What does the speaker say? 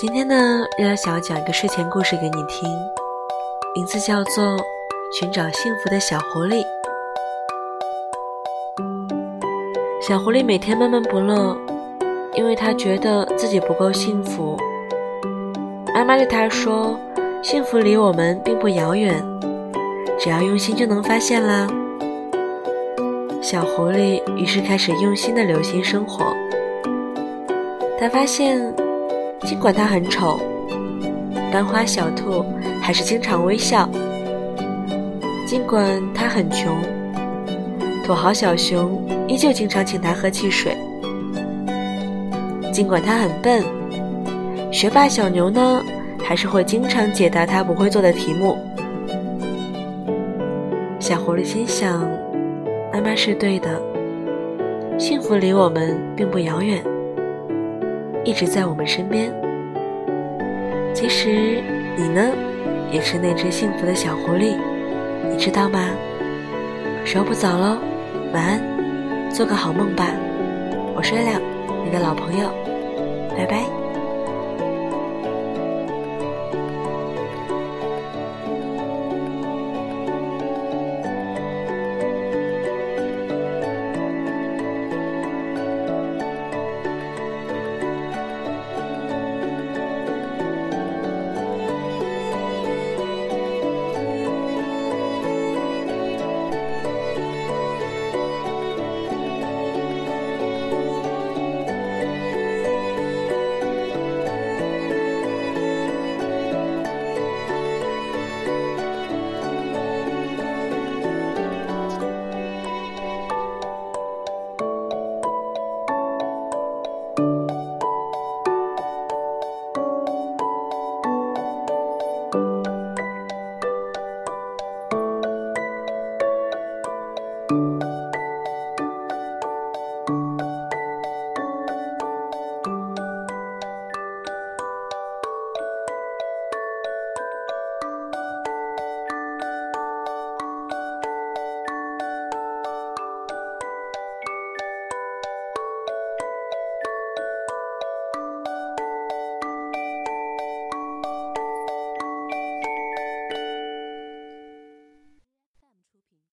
今天呢，月想要讲一个睡前故事给你听，名字叫做《寻找幸福的小狐狸》。小狐狸每天闷闷不乐，因为他觉得自己不够幸福。妈妈对他说：“幸福离我们并不遥远，只要用心就能发现啦。”小狐狸于是开始用心的留心生活。他发现，尽管他很丑，班花小兔还是经常微笑；尽管他很穷，土豪小熊依旧经常请他喝汽水；尽管他很笨，学霸小牛呢，还是会经常解答他不会做的题目。小狐狸心想：“妈妈是对的，幸福离我们并不遥远。”一直在我们身边。其实你呢，也是那只幸福的小狐狸，你知道吗？时候不早喽，晚安，做个好梦吧。我是月亮，你的老朋友，拜拜。Música